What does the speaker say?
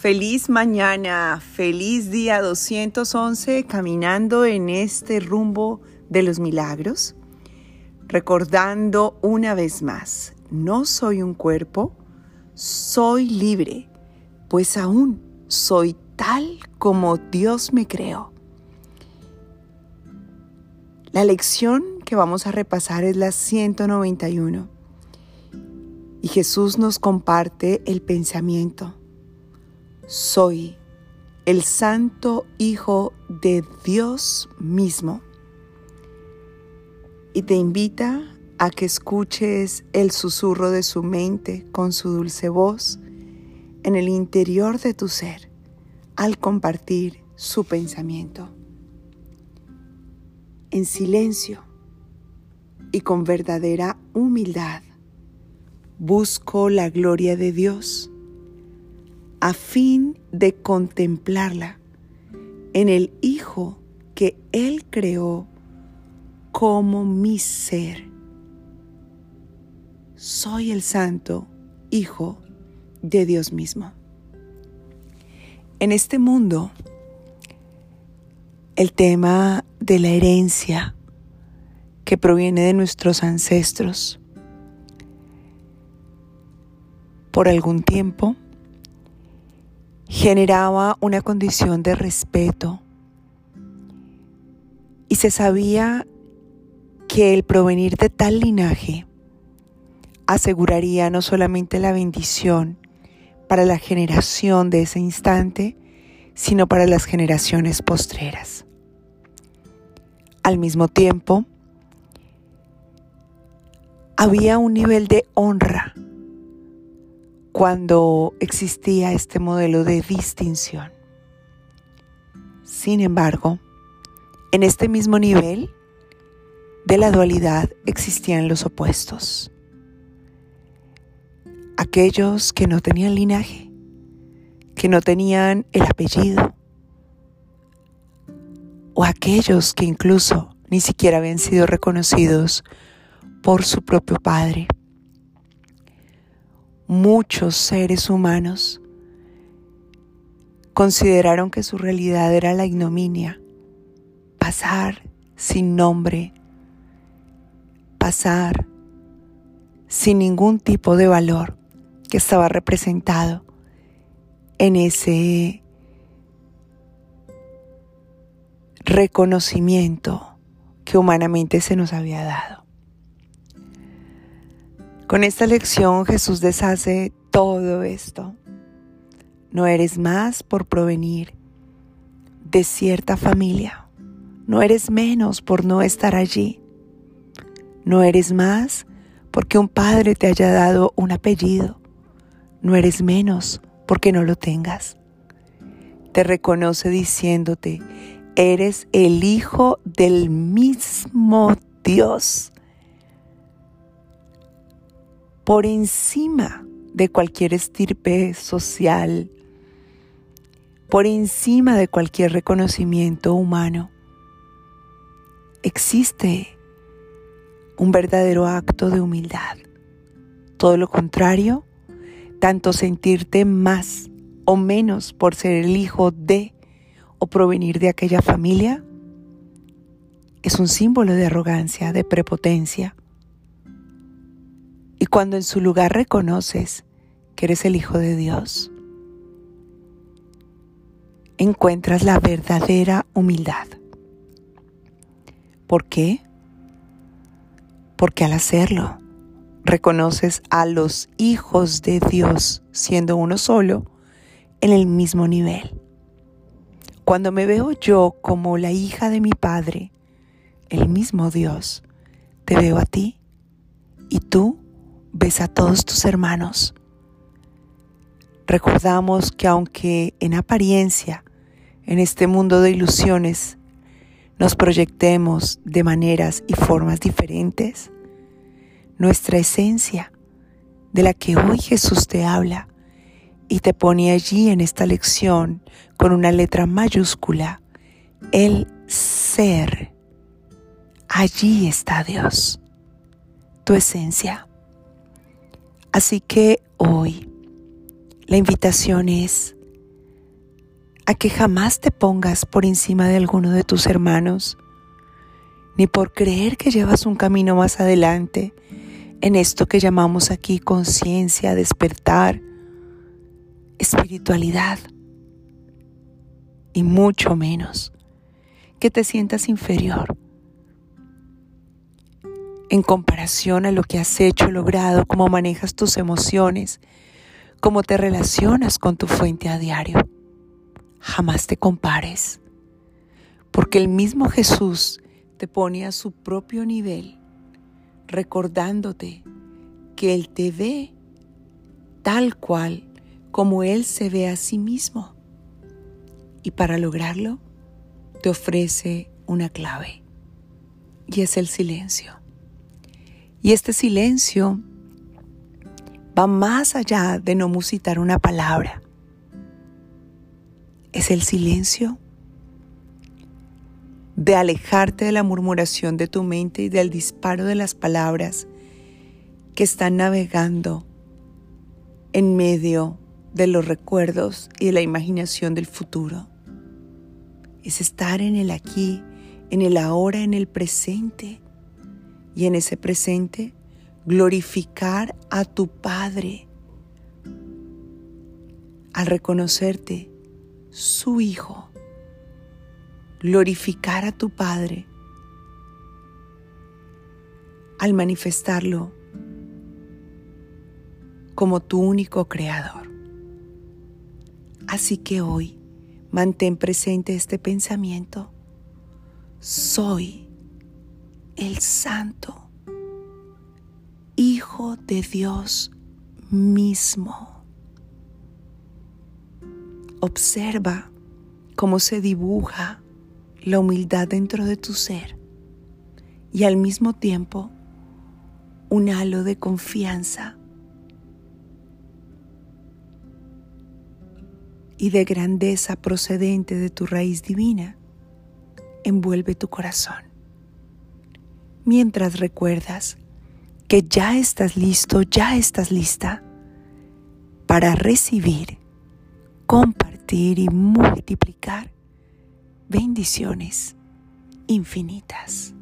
Feliz mañana, feliz día 211 caminando en este rumbo de los milagros, recordando una vez más, no soy un cuerpo, soy libre, pues aún soy tal como Dios me creó. La lección que vamos a repasar es la 191 y Jesús nos comparte el pensamiento soy el santo Hijo de Dios mismo. Y te invita a que escuches el susurro de su mente con su dulce voz en el interior de tu ser al compartir su pensamiento. En silencio y con verdadera humildad busco la gloria de Dios a fin de contemplarla en el Hijo que Él creó como mi ser. Soy el Santo Hijo de Dios mismo. En este mundo, el tema de la herencia que proviene de nuestros ancestros, por algún tiempo, generaba una condición de respeto y se sabía que el provenir de tal linaje aseguraría no solamente la bendición para la generación de ese instante, sino para las generaciones postreras. Al mismo tiempo, había un nivel de honra cuando existía este modelo de distinción. Sin embargo, en este mismo nivel de la dualidad existían los opuestos. Aquellos que no tenían linaje, que no tenían el apellido, o aquellos que incluso ni siquiera habían sido reconocidos por su propio padre muchos seres humanos consideraron que su realidad era la ignominia, pasar sin nombre, pasar sin ningún tipo de valor que estaba representado en ese reconocimiento que humanamente se nos había dado. Con esta lección Jesús deshace todo esto. No eres más por provenir de cierta familia. No eres menos por no estar allí. No eres más porque un padre te haya dado un apellido. No eres menos porque no lo tengas. Te reconoce diciéndote, eres el hijo del mismo Dios por encima de cualquier estirpe social, por encima de cualquier reconocimiento humano. Existe un verdadero acto de humildad. Todo lo contrario, tanto sentirte más o menos por ser el hijo de o provenir de aquella familia, es un símbolo de arrogancia, de prepotencia. Y cuando en su lugar reconoces que eres el Hijo de Dios, encuentras la verdadera humildad. ¿Por qué? Porque al hacerlo, reconoces a los hijos de Dios siendo uno solo en el mismo nivel. Cuando me veo yo como la hija de mi Padre, el mismo Dios, te veo a ti y tú ves a todos tus hermanos. Recordamos que aunque en apariencia, en este mundo de ilusiones, nos proyectemos de maneras y formas diferentes, nuestra esencia, de la que hoy Jesús te habla y te pone allí en esta lección con una letra mayúscula, el ser. Allí está Dios, tu esencia. Así que hoy la invitación es a que jamás te pongas por encima de alguno de tus hermanos, ni por creer que llevas un camino más adelante en esto que llamamos aquí conciencia, despertar, espiritualidad, y mucho menos que te sientas inferior en comparación a lo que has hecho, logrado, cómo manejas tus emociones, cómo te relacionas con tu fuente a diario jamás te compares, porque el mismo Jesús te pone a su propio nivel, recordándote que Él te ve tal cual como Él se ve a sí mismo. Y para lograrlo, te ofrece una clave, y es el silencio. Y este silencio va más allá de no musitar una palabra es el silencio de alejarte de la murmuración de tu mente y del disparo de las palabras que están navegando en medio de los recuerdos y de la imaginación del futuro. Es estar en el aquí, en el ahora, en el presente. Y en ese presente glorificar a tu Padre al reconocerte su Hijo, glorificar a tu Padre al manifestarlo como tu único creador. Así que hoy mantén presente este pensamiento. Soy el Santo, Hijo de Dios mismo. Observa cómo se dibuja la humildad dentro de tu ser y al mismo tiempo un halo de confianza y de grandeza procedente de tu raíz divina envuelve tu corazón. Mientras recuerdas que ya estás listo, ya estás lista para recibir, compartir, y multiplicar bendiciones infinitas.